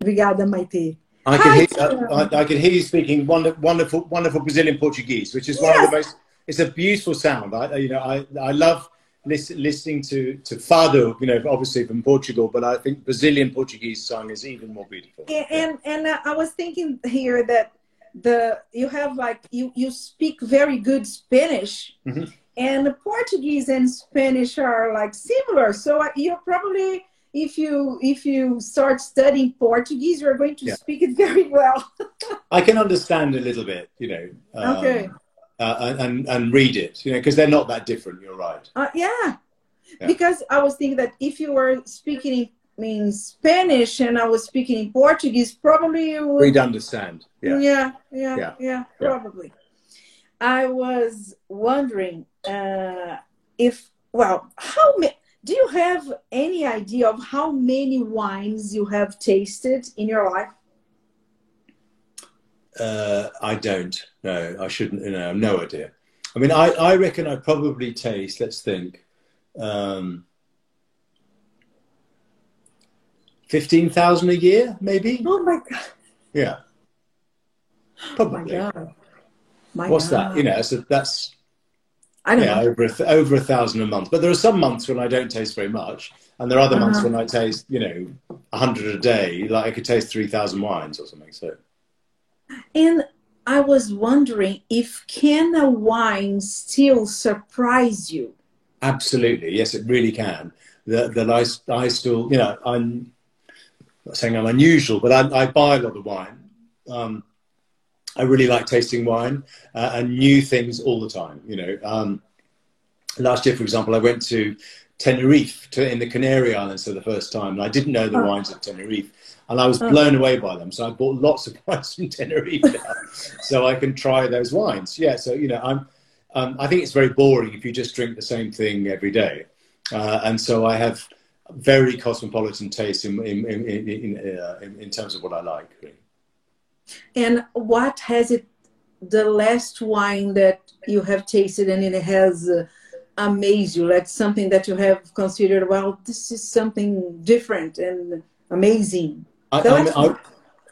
Obrigada, Maite. I can, hear, I, I, can hear you speaking wonderful, wonderful Brazilian Portuguese, which is one yes. of the most. It's a beautiful sound. I, you know, I, I love listen, listening to to fado. You know, obviously from Portugal, but I think Brazilian Portuguese song is even more beautiful. And and, and uh, I was thinking here that the you have like you you speak very good Spanish. Mm-hmm. And Portuguese and Spanish are like similar, so uh, you're probably if you if you start studying Portuguese, you're going to yeah. speak it very well. I can understand a little bit, you know. Um, okay. Uh, and and read it, you know, because they're not that different. You're right. Uh, yeah. yeah. because I was thinking that if you were speaking in Spanish and I was speaking in Portuguese, probably you would. We'd understand. Yeah. Yeah. Yeah. Yeah. yeah probably. I was wondering uh, if well, how many do you have any idea of how many wines you have tasted in your life? Uh, I don't. No, I shouldn't. You know, no idea. I mean, I, I reckon I probably taste. Let's think. Um, Fifteen thousand a year, maybe. Oh my god. Yeah. Probably. Oh my god. My What's god. that? You know, so that's I don't yeah, know. over a, over a thousand a month. But there are some months when I don't taste very much, and there are other uh-huh. months when I taste, you know, a hundred a day. Like I could taste three thousand wines or something. So. And I was wondering if can a wine still surprise you? Absolutely, yes, it really can. That that I, I still, you know, I'm not saying I'm unusual, but I, I buy a lot of wine. Um, I really like tasting wine uh, and new things all the time. You know, um, last year, for example, I went to Tenerife to, in the Canary Islands for the first time, and I didn't know the oh. wines of Tenerife, and I was oh. blown away by them. So I bought lots of wines from Tenerife so I can try those wines. Yeah, so you know, I'm. Um, I think it's very boring if you just drink the same thing every day, uh, and so I have very cosmopolitan taste in in in, in, uh, in, in terms of what I like. Really. And what has it, the last wine that you have tasted and it has uh, amazed you? Like something that you have considered, well, this is something different and amazing. I, I,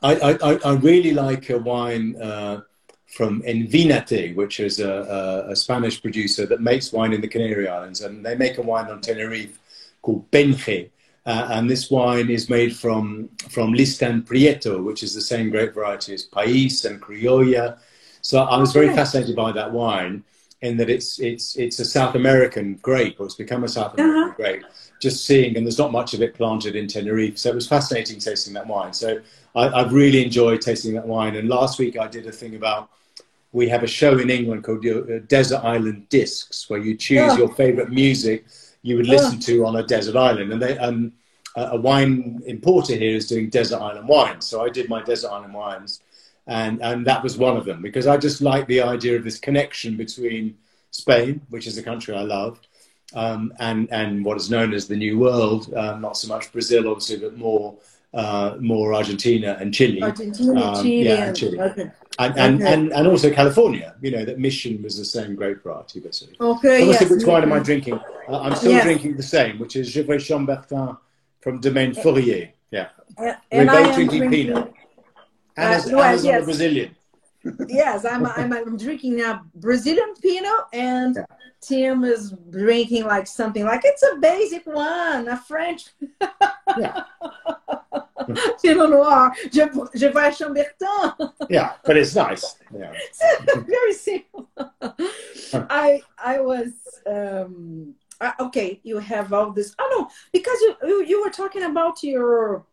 I, I, I, really like a wine uh, from Envinate, which is a, a, a, Spanish producer that makes wine in the Canary Islands. And they make a wine on Tenerife called Benje uh, and this wine is made from, from Listan Prieto, which is the same grape variety as Pais and Criolla. So I was very fascinated by that wine in that it's, it's, it's a South American grape, or it's become a South American uh-huh. grape. Just seeing, and there's not much of it planted in Tenerife. So it was fascinating tasting that wine. So I, have really enjoyed tasting that wine. And last week I did a thing about we have a show in England called uh, Desert Island Discs, where you choose your favorite music you would listen to on a desert island. And they, um, a wine importer here is doing desert island wines. So I did my desert island wines, and, and that was one of them because I just like the idea of this connection between Spain, which is a country I love, um, and, and what is known as the New World, uh, not so much Brazil, obviously, but more. Uh, more Argentina and Chile. Argentina, um, Chile, yeah, and Chile. Okay. And, and, okay. and, and, also California, you know, that Mission was the same grape variety, basically. Okay, Obviously, yes, which wine am I drinking? Uh, I'm still yes. drinking the same, which is Gevrey Chambertin from Domaine Fourrier. Yeah. Uh, and We're both drinking, drinking Pinot. Anna's, uh, well, Anna's yes. Brazilian. Yes, I'm, I'm, I'm drinking now Brazilian Pinot, and yeah. Tim is drinking like something like it's a basic one, a French. yeah. Pinot Noir, Gevrey Chambertin. yeah, but it's nice. Yeah. Very simple. I I was um, uh, okay, you have all this. Oh no, because you you, you were talking about your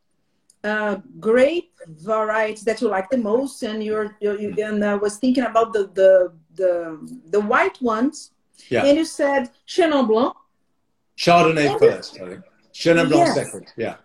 uh, grape varieties that you like the most, and you're, you and I was thinking about the the the the white ones. Yeah. And you said Chenin Blanc. Chardonnay and first. Chenin Blanc yes. second. Yeah.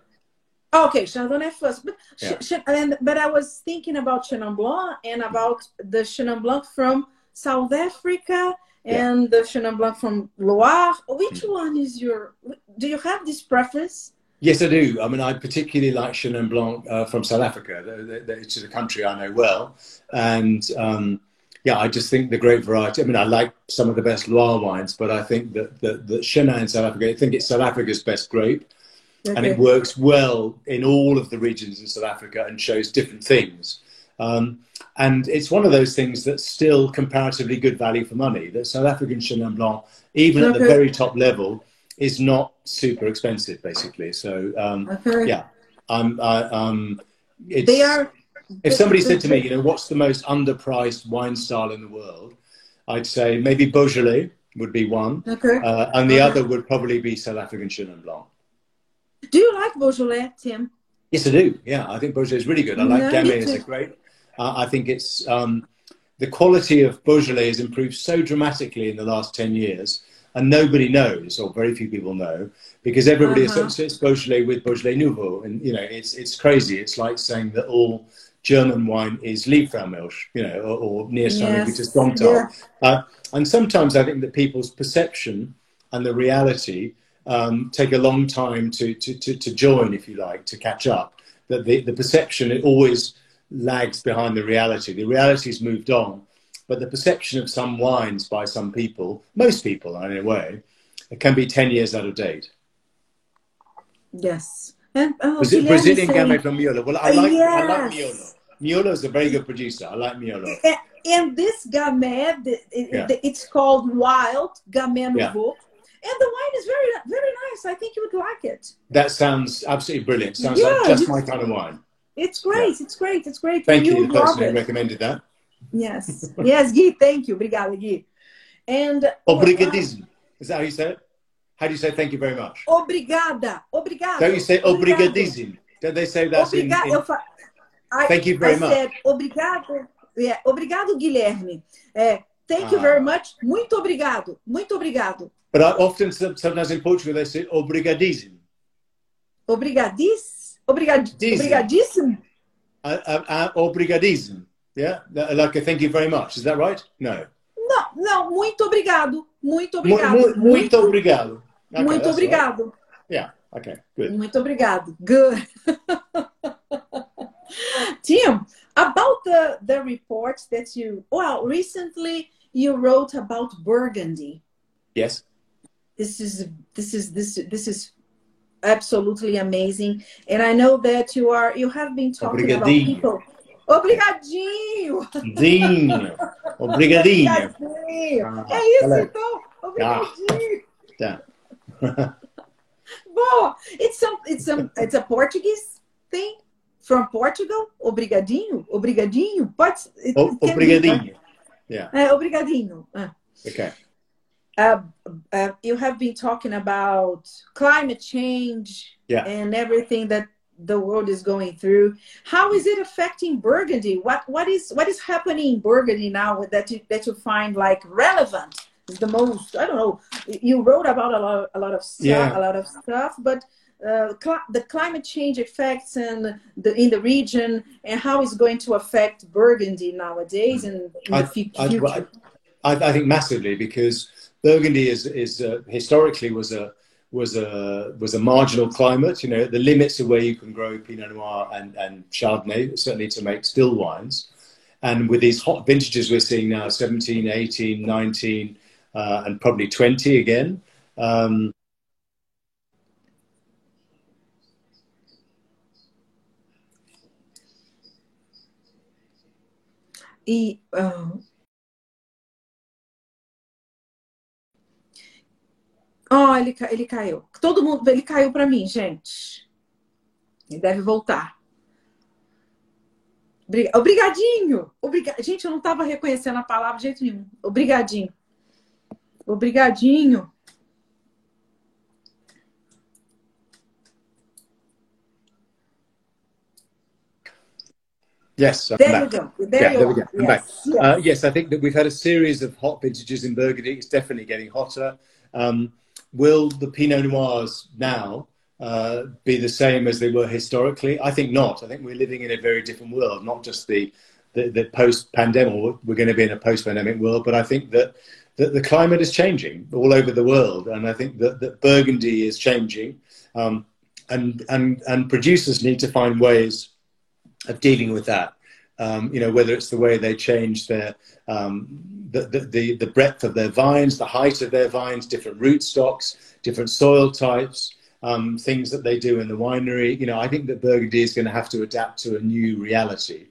Okay, Chardonnay first, but yeah. and, but I was thinking about Chenin Blanc and about the Chenin Blanc from South Africa and yeah. the Chenin Blanc from Loire. Which mm. one is your? Do you have this preference? Yes, I do. I mean, I particularly like Chenin Blanc uh, from South Africa. It's a country I know well, and um, yeah, I just think the great variety. I mean, I like some of the best Loire wines, but I think that the, the Chenin in South Africa. I think it's South Africa's best grape. Okay. And it works well in all of the regions in South Africa and shows different things. Um, and it's one of those things that's still comparatively good value for money. That South African Chenin Blanc, even okay. at the very top level, is not super expensive, basically. So um, yeah, um, I, um, they are. If somebody said to me, you know, what's the most underpriced wine style in the world, I'd say maybe Beaujolais would be one, okay. uh, and the other would probably be South African Chenin Blanc. Do you like Beaujolais, Tim? Yes, I do. Yeah, I think Beaujolais is really good. I like no, Gamay; it's a great. Uh, I think it's um, the quality of Beaujolais has improved so dramatically in the last ten years, and nobody knows, or very few people know, because everybody uh-huh. associates Beaujolais with Beaujolais Nouveau, and you know, it's it's crazy. It's like saying that all German wine is Liebfraumilch, you know, or, or near yes. which is Domtal. Yeah. Uh, and sometimes I think that people's perception and the reality um, take a long time to, to, to, to, join, if you like, to catch up. That the, the perception it always lags behind the reality. The reality's moved on, but the perception of some wines by some people, most people in a way, it can be 10 years out of date. Yes. And, oh, Brazil, Brazilian Gamay from Miolo. Well, I like, yes. I like Miolo. Miolo is a very good producer. I like Miolo. And, and this Gamay, it, yeah. it's called Wild Gamay Nouveau. Yeah and the wine is very very nice. I think you would like it. That sounds absolutely brilliant. Sounds yeah, like just my kind of wine. It's great. It's great. It's great. Thank you, you the person who recommended that. Yes, yes, Gui. Thank you. Obrigada, Gui. And obrigadismo. Is that how you say it? How do you say thank you very much? Obrigada. Obrigada. Don't you say obrigadismo? Don't they say that in, in... Fa... I, thank you very I much. Said, obrigado. Yeah, obrigado, Guilherme. É, thank ah. you very much. Muito obrigado. Muito obrigado. But I often, sometimes in Portugal, they say obrigadíssimo. Obrigadíssimo? Obrigadíssimo? Uh, uh, uh, obrigadíssimo. Yeah? Like a thank you very much. Is that right? No. Não, não. Muito obrigado. Muito obrigado. Mu muito, muito, obrigado. Okay, muito obrigado. Right. Yeah. Okay. Good. Muito obrigado. Good. Tim, about the, the reports that you, well, recently you wrote about Burgundy. Yes this is this is this this is absolutely amazing and i know that you are you have been talking about people Obrigadinho! Dinho. Obrigadinho. Ah, é isso, então. Obrigadinho. Tá. Boa. It's some it's some it's a Portuguese thing from Portugal. Obrigadinho. Obrigadinho. Pode. It, obrigadinho. Be, yeah. É, obrigadinho. Ah. Okay. Uh, uh, you have been talking about climate change yeah. and everything that the world is going through. How is it affecting Burgundy? What what is what is happening in Burgundy now that you that you find like relevant? The most I don't know. You wrote about a lot a lot of stuff, yeah. a lot of stuff, but uh, cl the climate change effects and the in the region and how it's going to affect Burgundy nowadays and in I, the future. I, I, I think massively because Burgundy is is uh, historically was a was a was a marginal climate. You know, the limits of where you can grow Pinot Noir and and Chardonnay, certainly to make still wines. And with these hot vintages we're seeing now, 17, 18, 19, uh, and probably 20 again. Um, uh, Ó, oh, ele, ele caiu. Todo mundo, ele caiu para mim, gente. Ele deve voltar. Obrigadinho. Obriga... Gente, eu não estava reconhecendo a palavra de jeito nenhum. Obrigadinho. Obrigadinho. Yes, I'm there back. you go. There yeah, you there we go. I'm yes, back. Yes. Uh, yes, I think that we've had a series of hot vintages in Burgundy. It's definitely getting hotter. Um, will the Pinot Noirs now uh, be the same as they were historically? I think not. I think we're living in a very different world, not just the, the, the post-pandemic, we're going to be in a post-pandemic world, but I think that, that the climate is changing all over the world. And I think that, that Burgundy is changing. Um, and, and, and producers need to find ways of dealing with that. Um, you know, whether it's the way they change their um, the, the, the breadth of their vines, the height of their vines, different rootstocks, different soil types, um, things that they do in the winery. You know, I think that Burgundy is going to have to adapt to a new reality.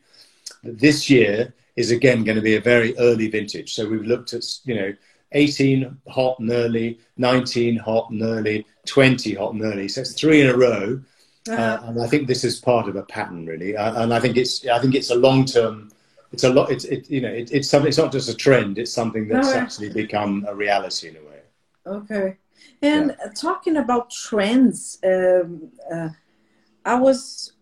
This year is again going to be a very early vintage. So we've looked at, you know, 18 hot and early, 19 hot and early, 20 hot and early. So it's three in a row. Uh-huh. Uh, and I think this is part of a pattern, really. Uh, and I think it's I think it's a long term. It's a lot. It's it, you know it, it's something. It's not just a trend. It's something that's actually become a reality in a way. Okay. And yeah. talking about trends, um, uh, I was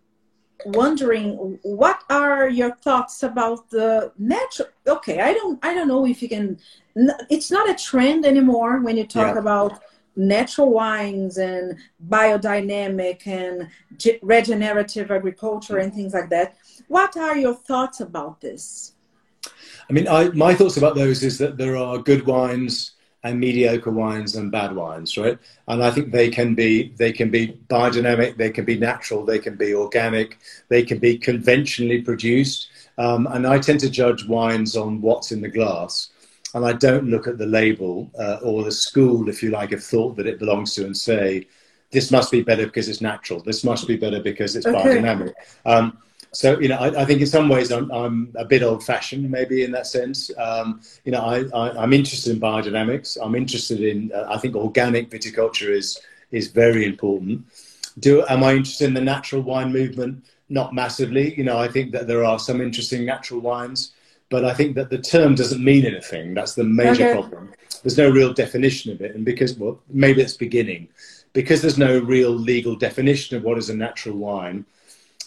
wondering what are your thoughts about the natural okay i don't i don't know if you can it's not a trend anymore when you talk yeah. about natural wines and biodynamic and regenerative agriculture and things like that what are your thoughts about this i mean I, my thoughts about those is that there are good wines and mediocre wines and bad wines, right? And I think they can be they can be biodynamic, they can be natural, they can be organic, they can be conventionally produced. Um, and I tend to judge wines on what's in the glass, and I don't look at the label uh, or the school, if you like, of thought that it belongs to, and say this must be better because it's natural. This must be better because it's okay. biodynamic. Um, so you know, I, I, think in some ways I'm, I'm a bit old-fashioned, maybe in that sense. Um, you know, I, am interested in biodynamics. I'm interested in. Uh, I think organic viticulture is is very important. Do am I interested in the natural wine movement? Not massively. You know, I think that there are some interesting natural wines, but I think that the term doesn't mean anything. That's the major okay. problem. There's no real definition of it, and because well, maybe it's beginning, because there's no real legal definition of what is a natural wine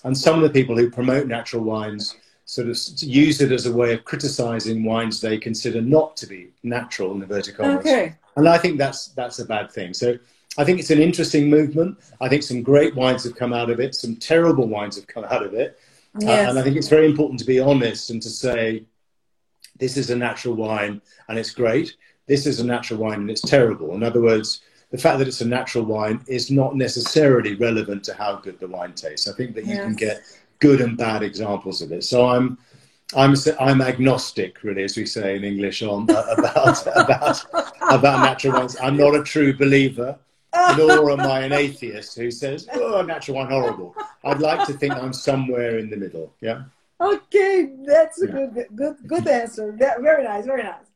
and some of the people who promote natural wines sort of use it as a way of criticizing wines they consider not to be natural in inverted commas. Okay. And I think that's that's a bad thing. So I think it's an interesting movement. I think some great wines have come out of it. Some terrible wines have come out of it. Yes. Uh, and I think it's very important to be honest and to say, this is a natural wine and it's great. This is a natural wine and it's terrible. In other words, the fact that it's a natural wine is not necessarily relevant to how good the wine tastes. I think that you yes. can get good and bad examples of it. So I'm I'm I'm agnostic, really, as we say in English, on uh, about about about natural wines. I'm not a true believer, nor am I an atheist who says, "Oh, natural wine horrible." I'd like to think I'm somewhere in the middle. Yeah. Okay, that's a yeah. good good good answer. Very nice, very nice.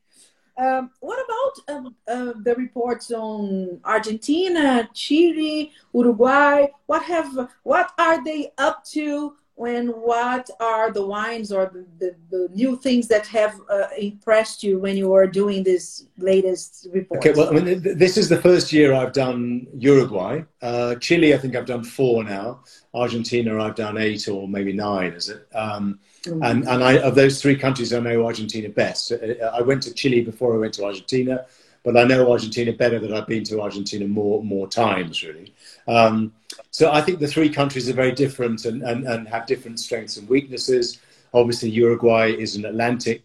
Um, what about um, uh, the reports on Argentina, Chile, Uruguay? What have what are they up to? When what are the wines or the, the, the new things that have uh, impressed you when you were doing this latest report? Okay, well, I mean, this is the first year I've done Uruguay. Uh, Chile, I think I've done four now. Argentina, I've done eight or maybe nine, is it? Um, Mm. And, and I, of those three countries, I know Argentina best. Uh, I went to Chile before I went to Argentina, but I know Argentina better than I've been to Argentina more, more times, really. Um, so I think the three countries are very different and, and, and have different strengths and weaknesses. Obviously, Uruguay is an Atlantic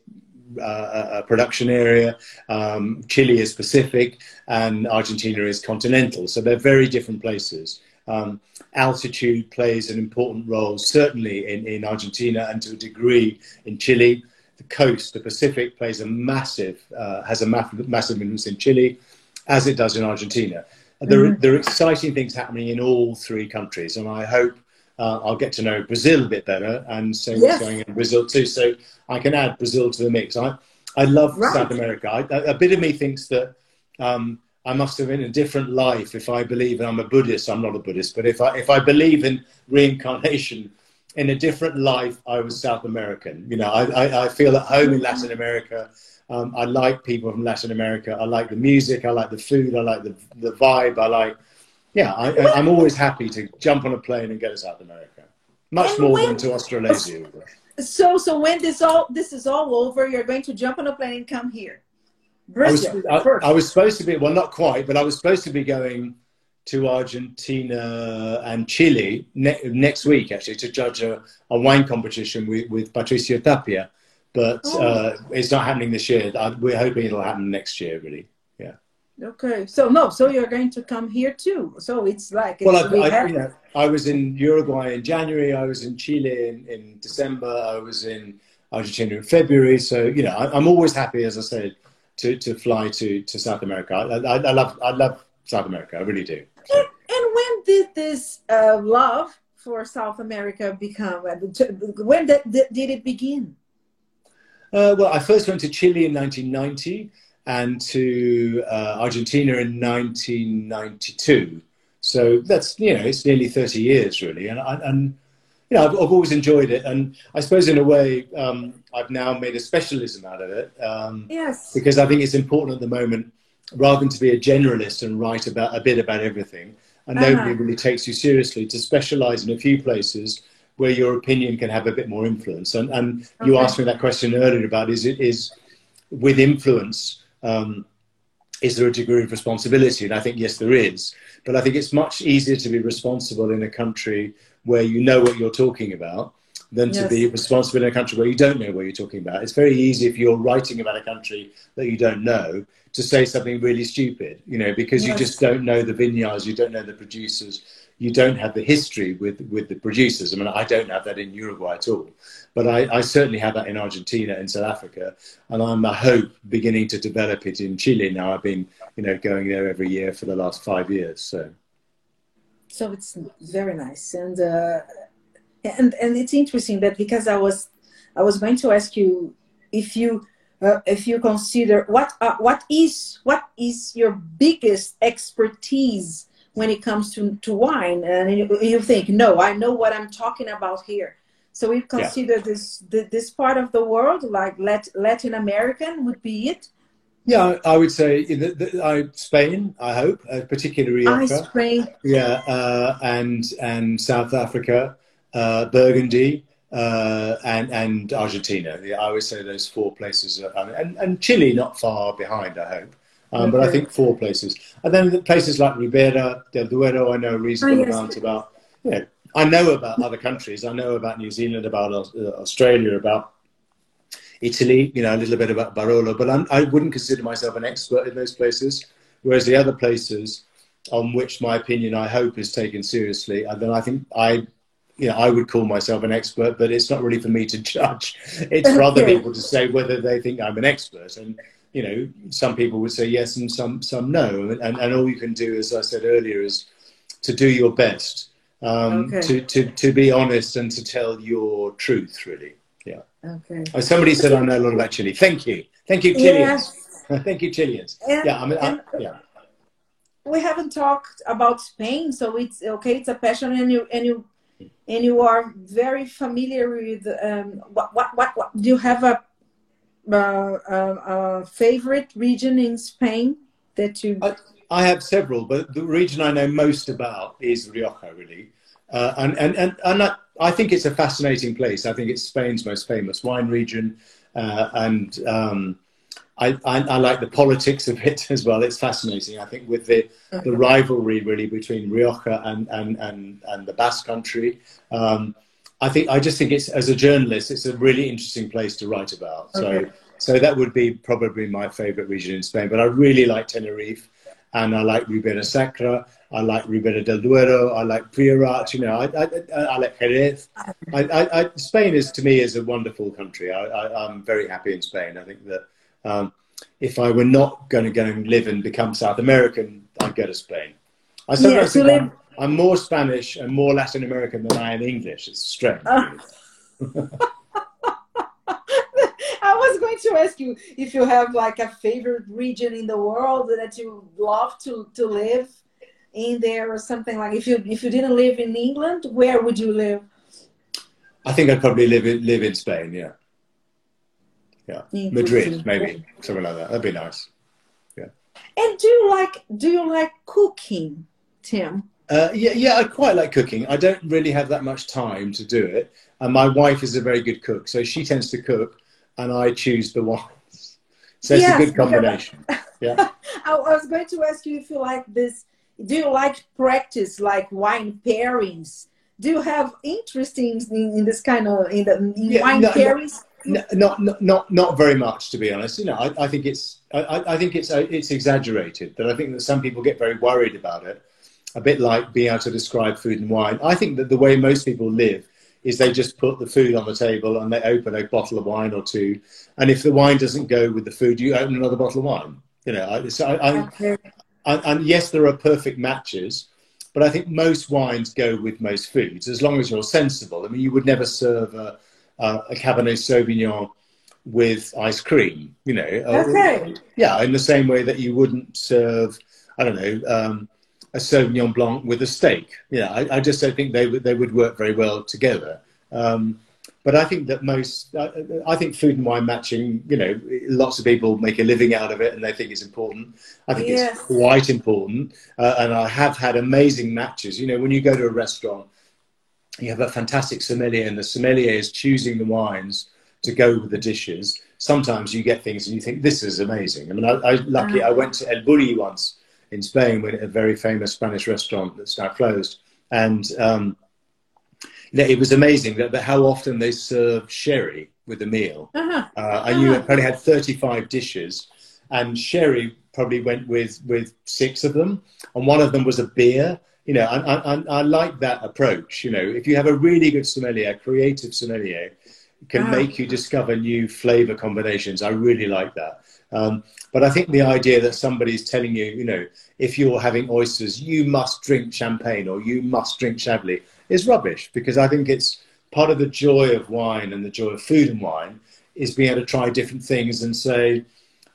uh, production area. Um, Chile is Pacific, and Argentina is continental. So they're very different places. Um, altitude plays an important role, certainly in, in Argentina and to a degree in Chile. The coast, the Pacific, plays a massive, uh, has a massive influence in Chile, as it does in Argentina. There, mm-hmm. there are exciting things happening in all three countries, and I hope uh, I'll get to know Brazil a bit better and see yes. what's going on in Brazil too. So I can add Brazil to the mix. I, I love right. South America. I, a bit of me thinks that um, I must have been in a different life if I believe I'm a Buddhist. I'm not a Buddhist, but if I if I believe in reincarnation, in a different life, I was South American. You know, I, I, I feel at home in Latin America. Um, I like people from Latin America. I like the music. I like the food. I like the the vibe. I like, yeah. I, am always happy to jump on a plane and go to South America. Much and more when, than to Australasia. So, so when this all this is all over, you're going to jump on a plane and come here. I was, I, I was supposed to be, well, not quite, but I was supposed to be going to Argentina and Chile ne- next week, actually, to judge a, a wine competition with, with Patricio Tapia. But oh. uh, it's not happening this year. I, we're hoping it'll happen next year, really. Yeah. Okay. So, no, so you're going to come here too. So it's like. It's well, I, I, you know, I was in Uruguay in January, I was in Chile in, in December, I was in Argentina in February. So, you know, I, I'm always happy, as I said to, to fly to, to South America. I, I, I love I love South America. I really do. And, and when did this uh, love for South America become? When did, did it begin? Uh, well, I first went to Chile in 1990 and to uh, Argentina in 1992. So that's you know it's nearly 30 years really, and and you know I've, I've always enjoyed it, and I suppose in a way um, I've now made a specialism out of it. Um, yes. Because I think it's important at the moment, rather than to be a generalist and write about a bit about everything, and uh-huh. nobody really takes you seriously, to specialise in a few places where your opinion can have a bit more influence. And and okay. you asked me that question earlier about is it is with influence. Um, is there a degree of responsibility? And I think yes, there is. But I think it's much easier to be responsible in a country where you know what you're talking about than yes. to be responsible in a country where you don't know what you're talking about. It's very easy if you're writing about a country that you don't know to say something really stupid, you know, because yes. you just don't know the vineyards, you don't know the producers, you don't have the history with, with the producers. I mean, I don't have that in Uruguay at all, but I, I certainly have that in Argentina and South Africa, and I'm, I hope, beginning to develop it in Chile now. I've been, you know, going there every year for the last five years, so. So it's very nice, and uh, and and it's interesting that because I was I was going to ask you if you uh, if you consider what uh, what is what is your biggest expertise when it comes to, to wine and you, you think no i know what i'm talking about here so we consider yeah. this this part of the world like latin american would be it yeah, I would say the, the, I, Spain. I hope, uh, particularly Rioja. Spain. Yeah, uh, and and South Africa, uh, Burgundy, uh, and and Argentina. Yeah, I would say those four places, are, and and Chile not far behind. I hope. Um. But I think four places, and then places like Ribera del Duero, I know a reasonable oh, yes. amount about. You know, I know about other countries. I know about New Zealand, about uh, Australia, about Italy. You know, a little bit about Barolo, but I'm, I would not consider myself an expert in those places. Whereas the other places, on which my opinion I hope is taken seriously, and then I think I you know, I would call myself an expert, but it's not really for me to judge. It's for other people to say whether they think I'm an expert. And, you know, some people would say yes and some, some no. And, and all you can do, as I said earlier, is to do your best, um, okay. to, to, to be honest and to tell your truth, really. Yeah. Okay. Oh, somebody said I know a lot about Chile. Thank you. Thank you, Chileans. Yes. Thank you, Chileans. And, yeah, I mean, I, yeah. We haven't talked about Spain, so it's okay. It's a passion, and you and you and you are very familiar with um, what, what, what, what, do you have a, a favorite region in Spain that you? I, I, have several, but the region I know most about is Rioja, really. Uh, and and, and, and I, I, think it's a fascinating place. I think it's Spain's most famous wine region. Uh, and um, I, I, I, like the politics of it as well. It's fascinating. I think with the, the rivalry really between Rioja and, and, and, and the Basque country, um, I think I just think it's as a journalist, it's a really interesting place to write about. Okay. So so that would be probably my favorite region in Spain. But I really like Tenerife, and I like Ribera Sacra. I like Ribera del Duero. I like Priorat. You know, I, I, I like Jerez. I, I, Spain is to me is a wonderful country. I, am very happy in Spain. I think that um, if I were not going to go and live and become South American, I'd go to Spain. I sometimes yeah, think I'm, I'm, more Spanish and more Latin American than I am English. It's strange. Uh. I was going to ask you if you have like a favorite region in the world that you love to, to live in there or something like if you if you didn't live in England, where would you live? I think I'd probably live in live in Spain, yeah yeah. Madrid, maybe something like that. That'd be nice. Yeah. And do you like do you like cooking, Tim? Uh, yeah, yeah, I quite like cooking. I don't really have that much time to do it, and my wife is a very good cook, so she tends to cook, and I choose the wines. So it's yes, a good combination. yeah. I was going to ask you if you like this. Do you like practice like wine pairings? Do you have interest in, in, this kind of in the in yeah, wine no, pairings? Not, not, not, not very much, to be honest. You know, I, I think it's, I, I think it's, it's exaggerated. That I think that some people get very worried about it, a bit like being able to describe food and wine. I think that the way most people live is they just put the food on the table and they open a bottle of wine or two, and if the wine doesn't go with the food, you open another bottle of wine. You know, so I, I, and yes, there are perfect matches, but I think most wines go with most foods as long as you're sensible. I mean, you would never serve a, a, a Cabernet Sauvignon with ice cream, you know. Okay. yeah, in the same way that you wouldn't serve, I don't know, um, a Sauvignon Blanc with a steak. Yeah, I, I, just don't think they would they would work very well together. Um, but I think that most, I, I think food and wine matching, you know, lots of people make a living out of it and they think it's important. I think yes. it's quite important. Uh, and I have had amazing matches. You know, when you go to a restaurant, you have a fantastic sommelier and the sommelier is choosing the wines to go with the dishes. Sometimes you get things and you think, this is amazing. I mean, I, I lucky, I went to El Bulli once in Spain, with a very famous Spanish restaurant that's now closed. And, um, it was amazing that, that, how often they serve sherry with the meal. Uh-huh. Uh, and you uh-huh. probably had 35 dishes, and sherry probably went with, with six of them, and one of them was a beer. You know, I, I, I like that approach. You know, if you have a really good sommelier, creative sommelier, can uh-huh. make you discover new flavor combinations. I really like that. Um, but I think the idea that somebody's telling you, you know, if you're having oysters, you must drink champagne or you must drink Chablis is rubbish because I think it's part of the joy of wine and the joy of food and wine is being able to try different things and say,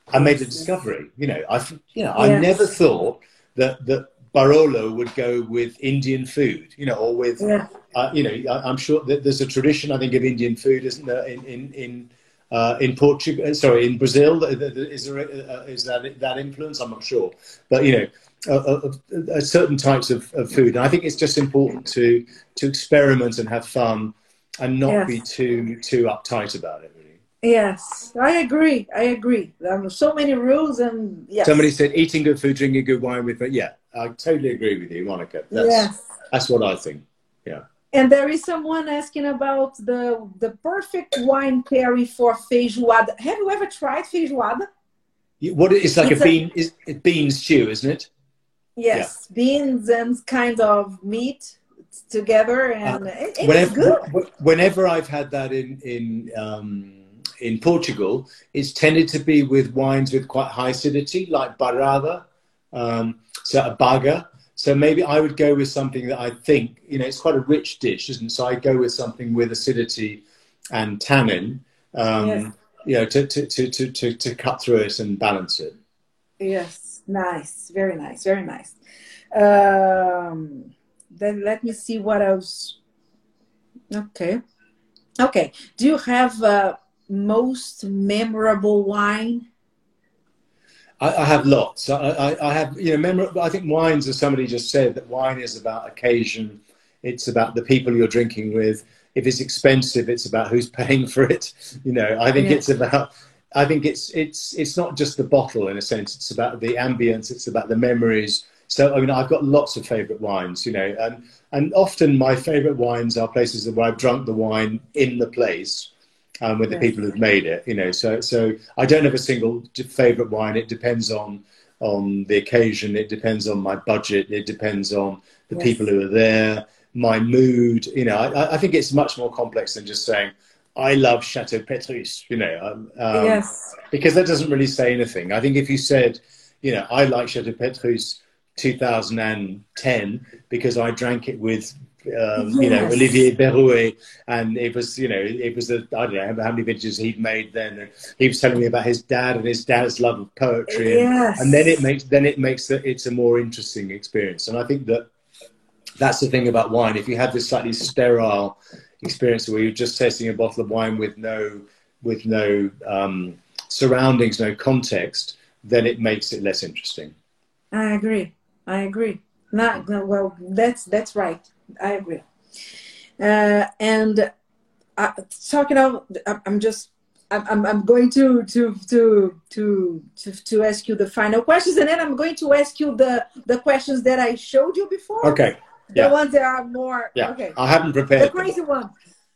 I made a discovery. You know, I you know, yes. I never thought that that Barolo would go with Indian food. You know, or with yeah. uh, you know, I, am sure that there's a tradition I think of Indian food, isn't there? In in in uh, in Portugal, uh, sorry, in Brazil, is there uh, is that that influence? I'm not sure, but you know, uh, uh, certain types of, of, food. And I think it's just important to to experiment and have fun, and not yes. be too too uptight about it. Yes, I agree. I agree. There are so many rules, and yes. Somebody said eating good food, drinking good wine with. it. Yeah, I totally agree with you, Monica. That's, yes, that's what I think. Yeah. And there is someone asking about the the perfect wine pairing for feijoada. Have you ever tried feijoada? What it's like it's a bean is bean stew, isn't it? Yes, yeah. beans and kind of meat together, and uh, it, it's whenever, good. Whenever I've had that in in um, in Portugal, it's tended to be with wines with quite high acidity, like Bairrada, um, so a baga. So maybe I would go with something that I think you know it's quite a rich dish, isn't it? So I go with something with acidity and tannin, um, yes. you know, to, to, to, to, to, to cut through it and balance it. Yes nice, very nice, very nice. Um, then let me see what else. Okay, okay. Do you have a most memorable wine? I, I have lots. I, I, I, have, you know, memorable. I think wines, as somebody just said, that wine is about occasion. It's about the people you're drinking with. If it's expensive, it's about who's paying for it. You know, I think it's about I think it's it's it's not just the bottle in a sense. It's about the ambience. It's about the memories. So I mean, I've got lots of favourite wines, you know, and and often my favourite wines are places where I've drunk the wine in the place, um, with the people who've made it, you know. So so I don't have a single favourite wine. It depends on on the occasion. It depends on my budget. It depends on the yes. people who are there, my mood. You know, I, I think it's much more complex than just saying I love Chateau Petrus, you know, um, um, yes. because that doesn't really say anything. I think if you said, you know, I like Chateau Petrus 2010 because I drank it with, um, yes. you know, Olivier Berrouet, and it was, you know, it was the I don't know how many vintages he'd made then. And he was telling me about his dad and his dad's love of poetry, yes. and, and then it makes then it makes it, it's a more interesting experience. And I think that that's the thing about wine. If you have this slightly sterile experience where you're just tasting a bottle of wine with no with no um, surroundings, no context, then it makes it less interesting. I agree. I agree. Not no, well. That's that's right. I agree. Uh, and uh, talking about, I'm just I'm, I'm going to, to, to, to, to, to ask you the final questions and then I'm going to ask you the, the questions that I showed you before. Okay. The yeah. ones that are more. Yeah. Okay. I haven't prepared. The crazy them. one.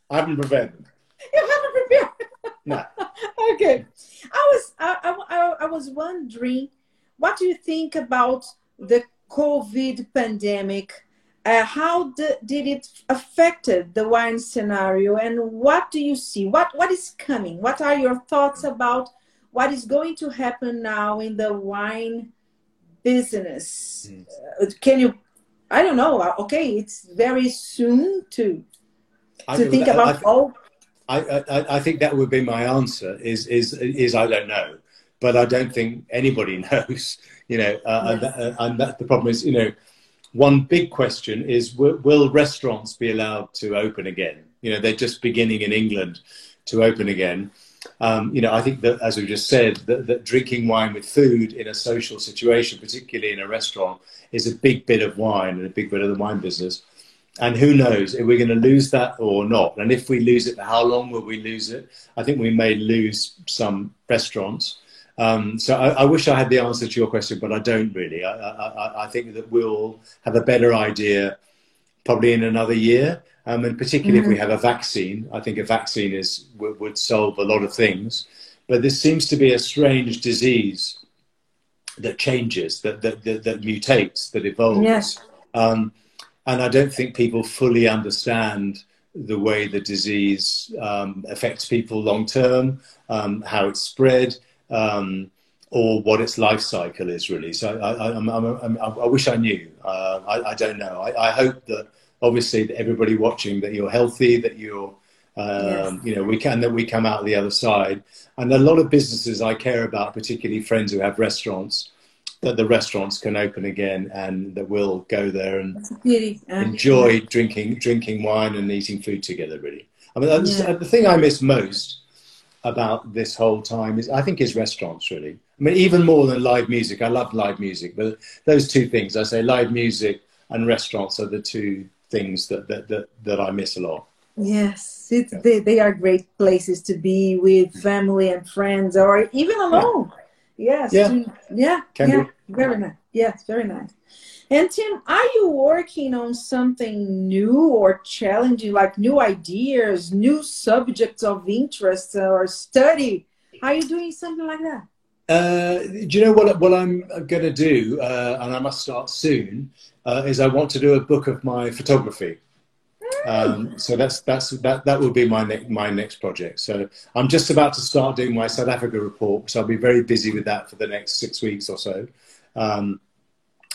I haven't prepared them. You haven't prepared. No. okay. I was I, I, I was wondering, what do you think about the COVID pandemic? Uh, how the, did it affected the wine scenario, and what do you see? What what is coming? What are your thoughts about what is going to happen now in the wine business? Mm. Uh, can you I don't know. Uh, okay, it's very soon to to I, think I, about I, all. I, I, I think that would be my answer. Is is is I don't know, but I don't think anybody knows. You know, uh, Yes. and, that, uh, and that the problem is, you know, one big question is will, will restaurants be allowed to open again? You know, they're just beginning in England to open again. Um, you know, I think that, as we just said, that, that drinking wine with food in a social situation, particularly in a restaurant, is a big bit of wine and a big bit of the wine business. And who knows if we're going to lose that or not? And if we lose it, how long will we lose it? I think we may lose some restaurants. Um, so I, I wish I had the answer to your question, but I don't really. I, I, I- I think that we'll have a better idea probably in another year. Um, and particularly if we have a vaccine, I think a vaccine is would, would solve a lot of things. But this seems to be a strange disease that changes, that that, that, that mutates, that evolves. Yes. Um, and I don't think people fully understand the way the disease um, affects people long term, um, how it's spread, um, or what its life cycle is really. So I, I, I'm, I'm, I'm, I wish I knew. Uh, I, I don't know. I, I hope that obviously that everybody watching that you're healthy, that you're um, Yes. you know we can that we come out the other side. And a lot of businesses I care about, particularly friends who have restaurants, that the restaurants can open again and that we'll go there and It's a pity. Uh, enjoy drinking drinking wine and eating food together really i mean Yeah. the thing i miss most about this whole time is i think is restaurants really i mean even more than live music i love live music but those two things i say live music and restaurants are the two things that that that, that i miss a lot Yes, it's, Yeah. they, they are great places to be with mm. family and friends or even alone. Yes. Yeah. to- yeah. Can yeah. be. Very nice. Yes, very nice. And Tim, are you working on something new or challenging, like new ideas, new subjects of interest or study? Are you doing something like that? Uh, do you know what, what I'm going to do, uh, and I must start soon, uh, is I want to do a book of my photography. Um, so that's that's that that will be my next my next project. So I'm just about to start doing my South Africa report, so I'll be very busy with that for the next six weeks or so. Um,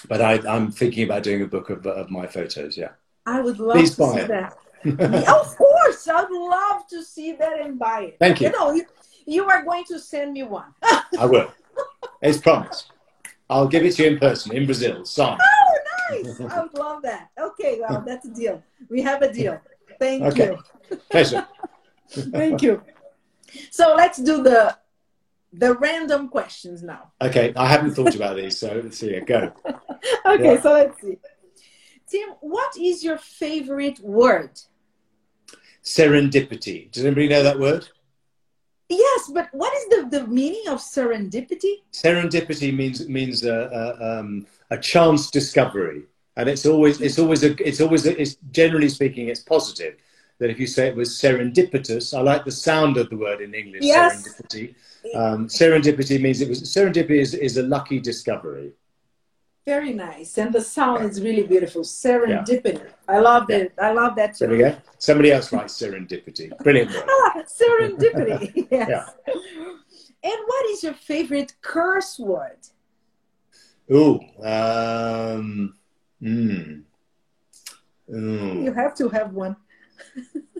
but I, I'm thinking about doing a book of, of my photos. Yeah, I would love Please to see it. that. Of course, I'd love to see that and buy it. Thank you. You know, you, you are going to send me one. I will. It's promised. I'll give it to you in person in Brazil. Signed. Oh, nice! I would love that. Okay, well, that's a deal. We have a deal. Thank Okay. you. Pleasure. Thank you. So let's do the the random questions now. Okay, I haven't thought about these, so let's see. Go. Okay, Yeah. so let's see. Tim, what is your favorite word? Serendipity. Does anybody know that word? Yes, but what is the, the meaning of serendipity? serendipity means means a, a, um, a chance discovery, and it's always it's always a it's always a, it's generally speaking it's positive. That if you say it was serendipitous, I like the sound of the word in English. Yes. Serendipity. Um, serendipity means it was serendipity is, is a lucky discovery. Very nice, and the sound is really beautiful. Serendipity. I love that. I love that There we go. Somebody else writes serendipity. Brilliant. Ah, serendipity. yes. Yeah. And what is your favorite curse word? Ooh. Um, mm, Ooh. You have to have one.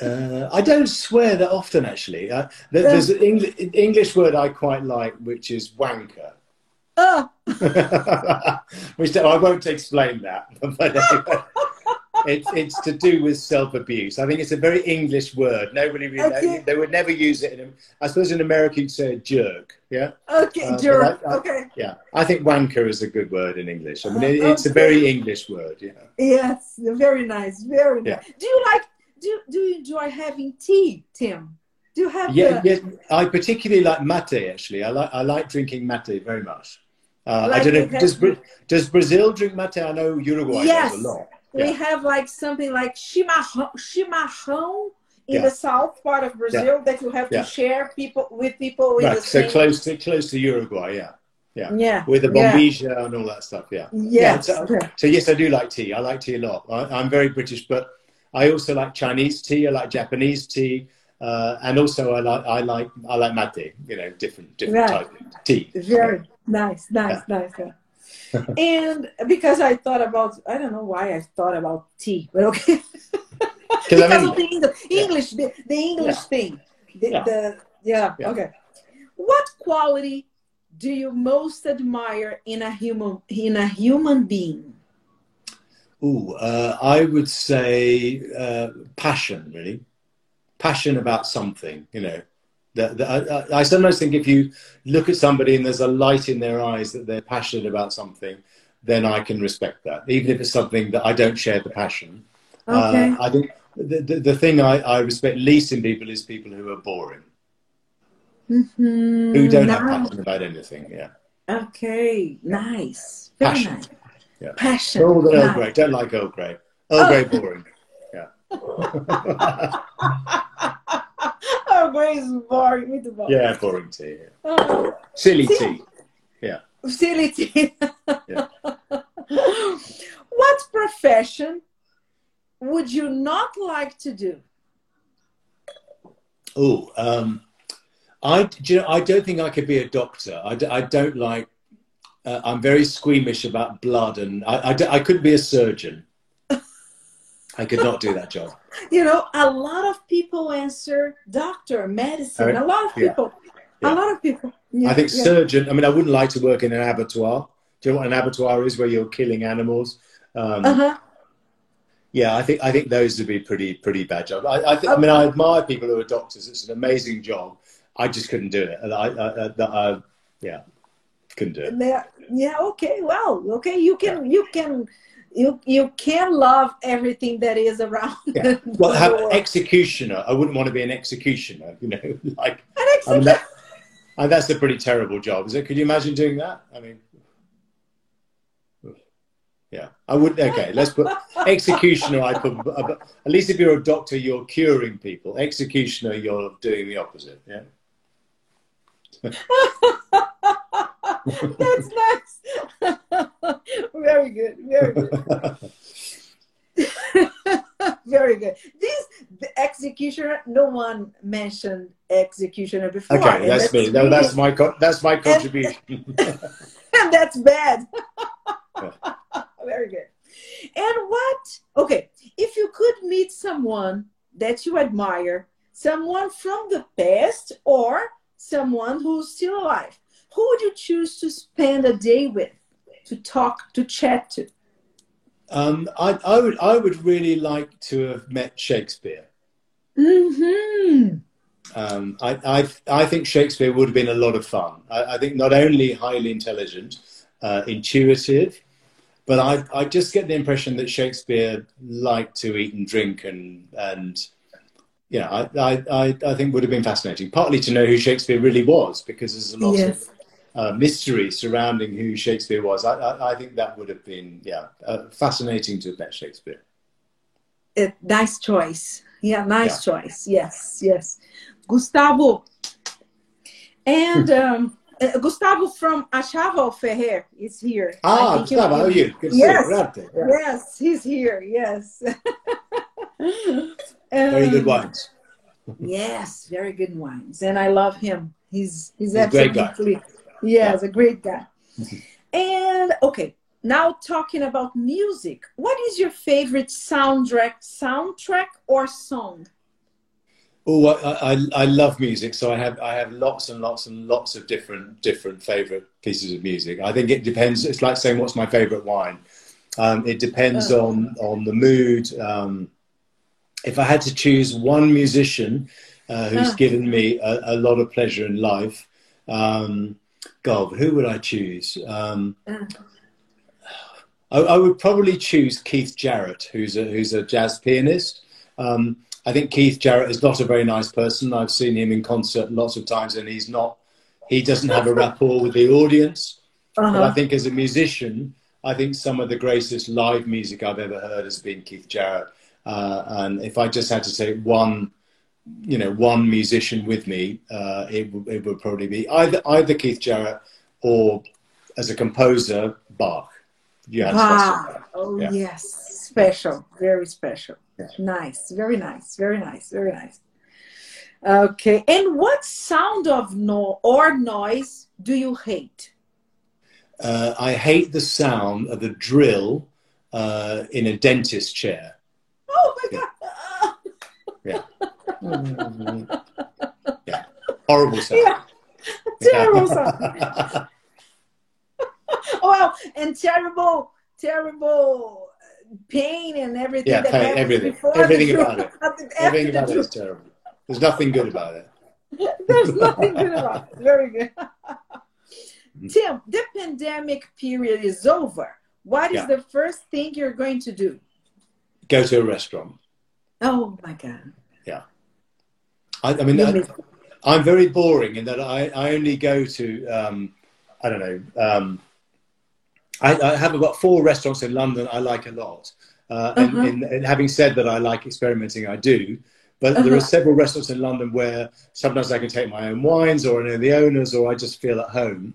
Uh, I don't swear that often, actually. Uh, there- there's an Engl- English word I quite like, which is wanker. Oh, which I won't explain that, but anyway, it's it's to do with self-abuse. I think it's a very English word. Nobody really, Okay. they would never use it. In, I suppose in America you'd say a jerk. Yeah, okay, Uh, jerk. I- I- okay. yeah. I think wanker is a good word in English. I mean, it, it's a very English word. Yeah. Yes, very nice. Very nice. Yeah. Do you like? Do Do you enjoy having tea, Tim? Do you have? Yeah, the, yes, I particularly like mate. Actually, I like I like drinking mate very much. Uh, I don't know. has- Does Bra- does Brazil drink mate? I know Uruguay Yes. does a lot. We Yeah. have like something like chimarrão, chimarrão in Yeah. the south part of Brazil that you have to share people with people Right, the so same. close to close to Uruguay. Yeah, Yeah. yeah. with the yeah. bombilla and all that stuff. Yeah. Yes. Yeah, so, so yes, I do like tea. I like tea a lot. I, I'm very British, but I also like Chinese tea. I like Japanese tea, uh, and also I like I like I like mate. You know, different different Right. type of tea. Very nice, nice, nice. yeah. and because I thought about, I don't know why I thought about tea, but okay. because I mean, of the English, yeah. English the, the, English yeah. thing. The, yeah. The, yeah, yeah, okay. What quality do you most admire in a human in a human being? Ooh, uh, I would say uh, passion, really. Passion about something, you know. The, the, I, I, sometimes think if you look at somebody and there's a light in their eyes that they're passionate about something, then I can respect that, even if it's something that I don't share the passion. Uh, okay. Uh, I think the, the, the thing I, I, respect least in people is people who are boring, mm-hmm. who don't nice. have passion about anything. Yeah. Okay, nice. Very passion. Nice. Yeah. Passion. The Earl Grey. Don't like Earl Grey. Earl Grey oh. boring. Yeah. Earl Grey is boring. Bom. Yeah, boring tea. Yeah. Oh. Silly tea. Yeah. Silly tea. yeah. What profession would you not like to do? Oh, um, I, do you know, I don't think I could be a doctor. I, I don't like uh, I'm very squeamish about blood, and I, I, I couldn't be a surgeon. I could not do that job. You know, a lot of people answer doctor, medicine. a lot of people. Yeah. Yeah. A lot of people. Yeah, I think surgeon. I mean, I wouldn't like to work in an abattoir. Do you know what an abattoir is, where you're killing animals? Um, uh-huh. Yeah, I think I think those would be pretty pretty bad job. I, I, th- I mean, I admire people who are doctors. It's an amazing job. I just couldn't do it. I, I, I yeah, couldn't do it. Yeah. Okay. Well. Okay. You can. You can. You you can love everything that is around. Yeah. Well, have executioner. I wouldn't want to be an executioner. You know, like an executioner. I mean, that, and that's a pretty terrible job. Is it? Could you imagine doing that? I mean. Yeah, I would. Okay, let's put executioner. I put uh, at least if you're a doctor, you're curing people. Executioner, you're doing the opposite. Yeah. That's nice. very good. Very good. very good. This the executioner. No one mentioned executioner before. Okay, that's, that's me. No, that's my co- that's my contribution. And that's bad. very good. And what? Okay, if you could meet someone that you admire, someone from the past or someone who's still alive, who would you choose to spend a day with, to talk, to chat to? Um, I, I, would, I would really like to have met Shakespeare. Mm-hmm. Um, I, I, I think Shakespeare would have been a lot of fun. I, I think not only highly intelligent, uh, intuitive, but I, I just get the impression that Shakespeare liked to eat and drink and, and yeah, I, I, I think would have been fascinating. Partly to know who Shakespeare really was, because there's a lot yes. of uh, mystery surrounding who Shakespeare was. I, I, I, think that would have been, yeah, uh, fascinating to have met Shakespeare. Uh, nice choice. Yeah, nice yeah. choice. Yes, yes. Gustavo. And um, uh, Gustavo from Achaval Ferrer is here. Ah, Gustavo, how are you? Good yes, yeah. yes, he's here. Yes. very good wines. yes, very good wines, and I love him. He's he's, he's absolutely Yes, a great guy. and okay, now talking about music, what is your favorite soundtrack, soundtrack or song? Oh, I, I, I love music, so I have I have lots and lots and lots of different different favorite pieces of music. I think it depends. It's like saying what's my favorite wine. Um, it depends oh. on on the mood. Um, if I had to choose one musician uh, who's oh. given me a, a, lot of pleasure in life, um, God, who would I choose? Um, I, I, would probably choose Keith Jarrett, who's a, who's a jazz pianist. Um, I think Keith Jarrett is not a very nice person. I've seen him in concert lots of times, and he's not. He doesn't have a rapport with the audience. Uh-huh. But I think as a musician, I think some of the greatest live music I've ever heard has been Keith Jarrett. Uh, and if I just had to take one you know one musician with me, uh, it, it would probably be either either Keith Jarrett or as a composer Bach. Yeah. Wow. Oh yeah. yes, special, very special. Yeah. Nice, very nice, very nice, very nice. Okay, and what sound of no or noise do you hate? uh, I hate the sound of the drill uh, in a dentist chair. Oh my god! Yeah. Mm. Mm. yeah. Horrible sound. Yeah. Terrible sound. well, and terrible, terrible pain and everything. Yeah, that pain, everything. Everything about it. Everything about it is terrible. There's nothing good about it. There's nothing good about it. Very good. Mm-hmm. Tim, the pandemic period is over. What is Yeah. the first thing you're going to do? Go to a restaurant. Oh my God. I, I mean, I, I'm very boring in that I, I only go to, um, I don't know, um, I, I have about four restaurants in London I like a lot. Uh, and, Uh-huh. and, and having said that, I like experimenting, I do. But there Uh-huh. are several restaurants in London where sometimes I can take my own wines or I know the owners or I just feel at home.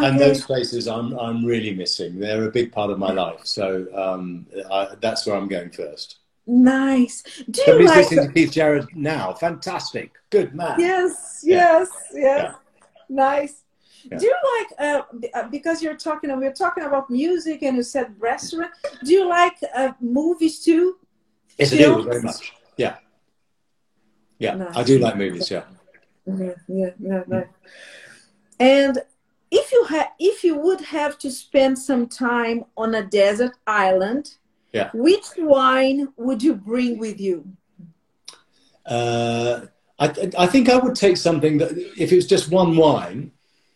And those places I'm, I'm really missing. They're a big part of my life. So um, I, that's where I'm going first. Nice. Do you Somebody's like? listening to Keith Jarrett now. Fantastic. Good man. Yes, Yeah. yes, yes. Yeah. Nice. Yeah. Do you like uh, uh, because you're talking we're talking about music and you said restaurant. Do you like uh, movies too? Yes, I do very much. Yeah, yeah, Nice. I do like movies. Yeah, Yeah, yeah, yeah, yeah. And if you had, if you would have to spend some time on a desert island, Yeah. which wine would you bring with you? uh, I, I think I would take something that if it was just one wine.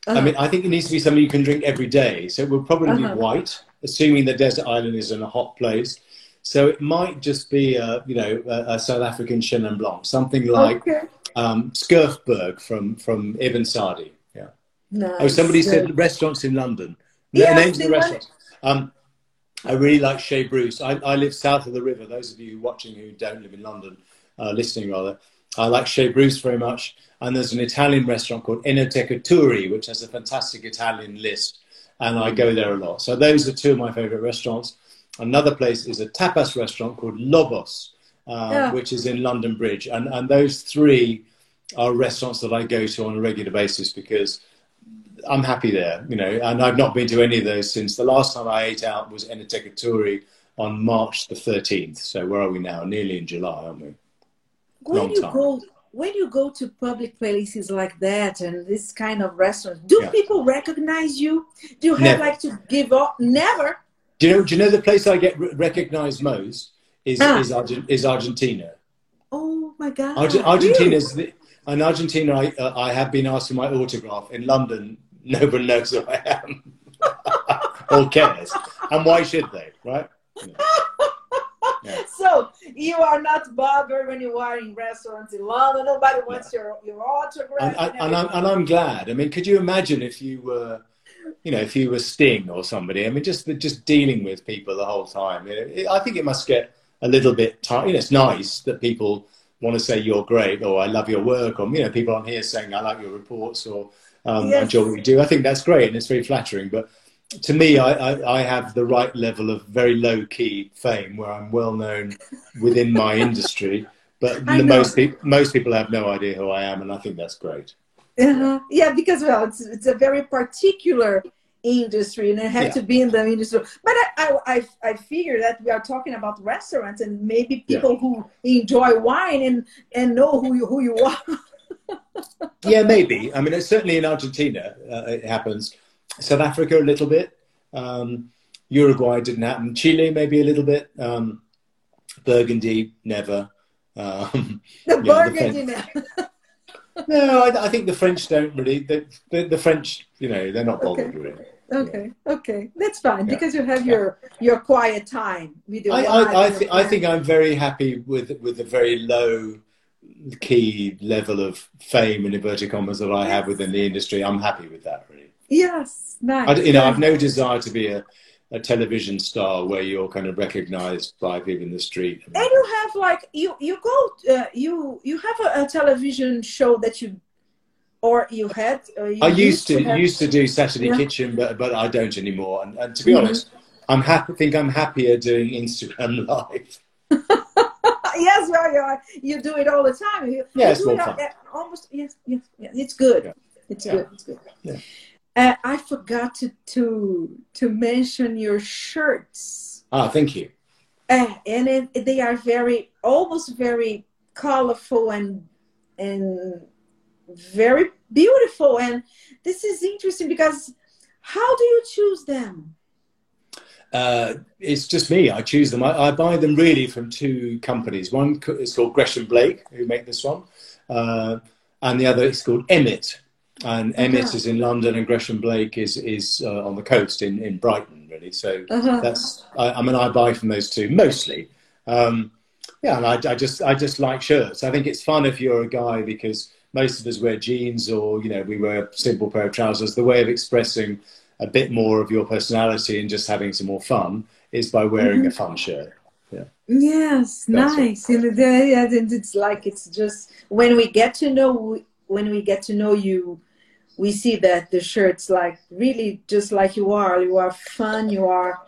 I Uh-huh. mean, I think it needs to be something you can drink every day. So it would probably Uh-huh. be white, assuming the desert island is in a hot place. So it might just be, a, you know, a, a South African Chenin Blanc, something like okay. um, Skurfberg from from Eben Sadie. Yeah. Nice. Oh, somebody Yeah. said restaurants in London. Yes, names of the restaurants. Um, I really like Chez Bruce. I, I live south of the river. Those of you watching who don't live in London, uh, listening rather, I like Chez Bruce very much. And there's an Italian restaurant called Enoteca Turi, which has a fantastic Italian list. And I go there a lot. So those are two of my favorite restaurants. Another place is a tapas restaurant called Lobos, uh, Yeah. which is in London Bridge. And, and those three are restaurants that I go to on a regular basis because I'm happy there, you know, and I've not been to any of those since the last time I ate out was Enoteca Turi on March the 13th. So where are we now? Nearly in July, aren't we? when long you time. go when you go to public places like that and this kind of restaurants, do Yeah. people recognize you? Do you have Never. like to give up? Never. Do you know? Do you know the place I get re- recognised most is Ah. is, Argent, is Argentina. Oh my God. Really? Argentina's the, in Argentina. I uh, I have been asked for my autograph. In London, no one knows who I am or cares, and why should they? Right? Yeah. So you are not bothered when you are in restaurants in London. Nobody wants your, your autograph. and, and, and, I'm, and I'm glad. I mean, could you imagine if you were, you know, if you were Sting or somebody? I mean, just just dealing with people the whole time. You know, it, I think it must get a little bit tired. You know, it's nice that people want to say you're great or I love your work or you know, people on here saying I like your reports or um, I Yes. enjoy what you do. I think that's great and it's very flattering. But to me, I, I, I have the right level of very low key fame where I'm well known within my industry. But the most, pe- most people have no idea who I am, and I think that's great. Uh-huh. Yeah, because well, it's, it's a very particular industry, and it has Yeah. to be in the industry. But I, I, I, I figure that we are talking about restaurants and maybe people who enjoy wine and and know who you who you are. Yeah, maybe. I mean, it's certainly in Argentina uh, it happens. South Africa a little bit. Um, Uruguay didn't happen. Chile maybe a little bit. Um, Burgundy never. Um, The Yeah, the burgundy. man. no, I, I think the French don't really. The, the, the French, you know, they're not bothered Okay. really. Okay, okay, that's fine Yeah. because you have your your quiet time with your I, I, I, th- I think I'm very happy with with the very low key level of fame and inverted commas that I have within the industry. I'm happy with that really. Yes, nice. I, you know. I've no desire to be a, a television star where you're kind of recognized by people in the street. And you have like you you go uh, you you have a, a television show that you or you had. Uh, you I used to have- used to do Saturday Yeah. Kitchen, but but I don't anymore. And, and to be Mhm. honest, I'm happy. Think I'm happier doing Instagram live. yes, yeah, yeah. You do it all the time. You, Yeah, you it's do it uh, Almost, yes, yes, yes. It's good. Yeah. It's Yeah. good. It's good. Yeah. Uh, I forgot to, to to mention your shirts. Ah, thank you. Uh, and it, they are very, almost very colorful and and very beautiful. And this is interesting because how do you choose them? Uh, it's just me. I choose them. I, I, buy them really from two companies. One is called Gresham Blake, who make this one, uh, and the other is called Emmett. And Emmett uh-huh. is in London, and Gresham Blake is is uh, on the coast in, in Brighton, really. So uh-huh. that's. I, I, mean, I buy from those two mostly. Um, yeah, and I, I just I just like shirts. I think it's fun if you're a guy because most of us wear jeans or you know we wear a simple pair of trousers. The way of expressing a bit more of your personality and just having some more fun is by wearing mm-hmm. a fun shirt. Yeah. Yes, That's nice. You know, yeah, it's like it's just when we get to know when we get to know you, we see that the shirt's like really just like you are. You are fun. You are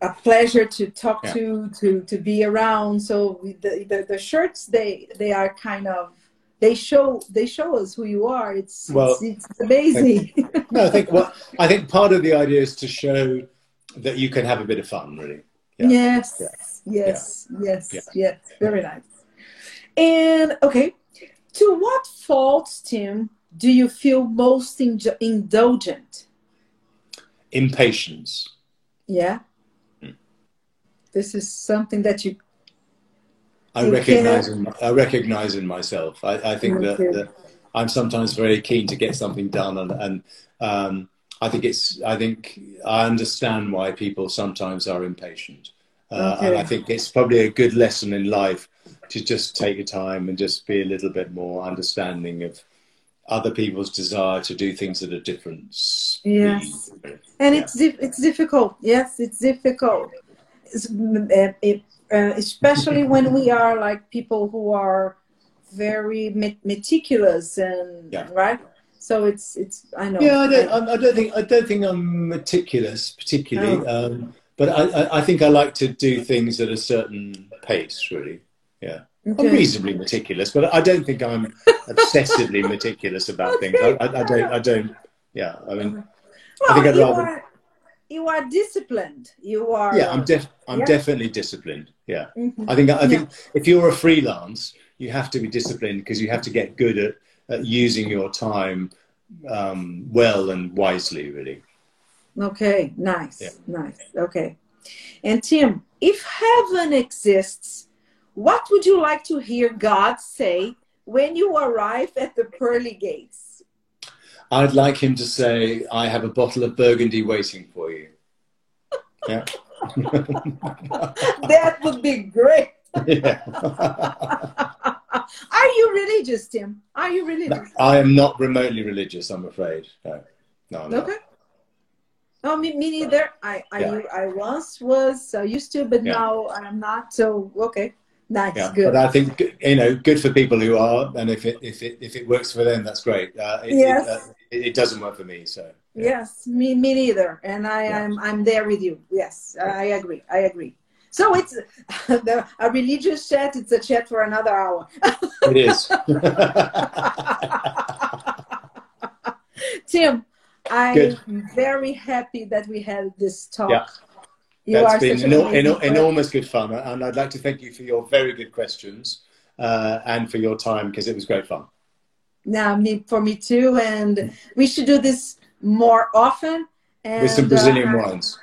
a pleasure to talk yeah. to, to to be around. So the, the the shirts they they are kind of they show they show us who you are. It's well, it's, it's amazing. no, I think well, I think part of the idea is to show that you can have a bit of fun, really. Yeah. Yes, yeah. yes, yeah. yes, yeah. yes. Very nice. And okay, to what faults, Tim, do you feel most in- indulgent? Impatience. Yeah. This is something that you I recognize in, I recognize in myself. I, I think that, that, I'm sometimes very keen to get something done, and, and um, I think it's I think I understand why people sometimes are impatient, uh, and I think it's probably a good lesson in life to just take your time and just be a little bit more understanding of other people's desire to do things at a different. Yes, and yeah. it's it's difficult. Yes, it's difficult. It's, uh, it, uh, especially when we are like people who are very meticulous and yeah. right? So it's it's i know. Yeah i don't i don't think i don't think i'm meticulous particularly oh. um, but I, I think i like to do things at a certain pace really. Yeah. Okay. i'm reasonably meticulous but i don't think i'm obsessively meticulous about things. I, I, I, don't i don't yeah i mean well, i think i'd rather are, you are disciplined you are yeah i'm def i'm yeah. definitely disciplined yeah. Mm-hmm. I think I think yeah. if you're a freelance, you have to be disciplined because you have to get good at, at using your time um, well and wisely, really. Okay, nice, yeah. nice. Okay. And Tim, if heaven exists, what would you like to hear God say when you arrive at the pearly gates? I'd like him to say, I have a bottle of Burgundy waiting for you. Yeah. that would be great. Yeah. Are you religious, Tim? Are you religious? No, I am not remotely religious, I'm afraid. No, no I'm okay. Not. No, me, me neither. I, I, yeah. I once was uh, used to, but yeah. now I'm not. So, okay. Nice, yeah, good. But I think you know, good for people who are, and if it if it if it works for them, that's great. Uh, it, yes. It, uh, it, it, doesn't work for me, so. Yeah. Yes, me me neither, and I yeah. am I'm there with you. Yes, I agree. I agree. So it's a religious chat. It's a chat for another hour. it is. Tim, I'm Good. very happy that we had this talk. Yeah. You That's been eno- enormous good fun, and I'd like to thank you for your very good questions uh, and for your time because it was great fun. Now, me for me too, and we should do this more often. And, With some Brazilian uh, wines.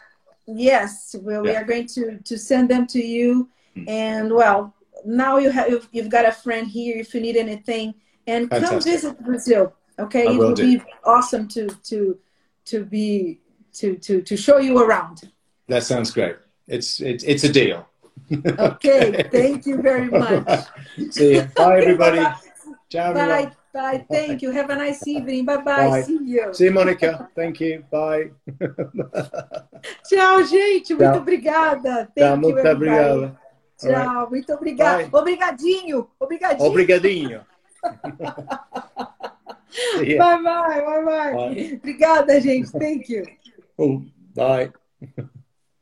Yes, well, yeah. we are going to to send them to you, mm. and well, now you have you've, you've, got a friend here. If you need anything, and Fantastic. come visit Brazil. Okay, I it will be awesome to to to be to to to show you around. That sounds great. It's it's it's a deal. okay, thank you very much. See you. Bye, everybody. Ciao, Bye. Bye. Thank you. Have a nice evening. Bye bye. bye. See you. See you, Monica. Thank you. Bye. Tchau, gente. Muito Tchau. obrigada. Thank Tchau, muito obrigado. Tchau, right. muito obrigada. Obrigadinho. Obrigadinho. Obrigadinho. bye, bye, bye, bye, bye. Obrigada, gente. Thank you. Oh, bye.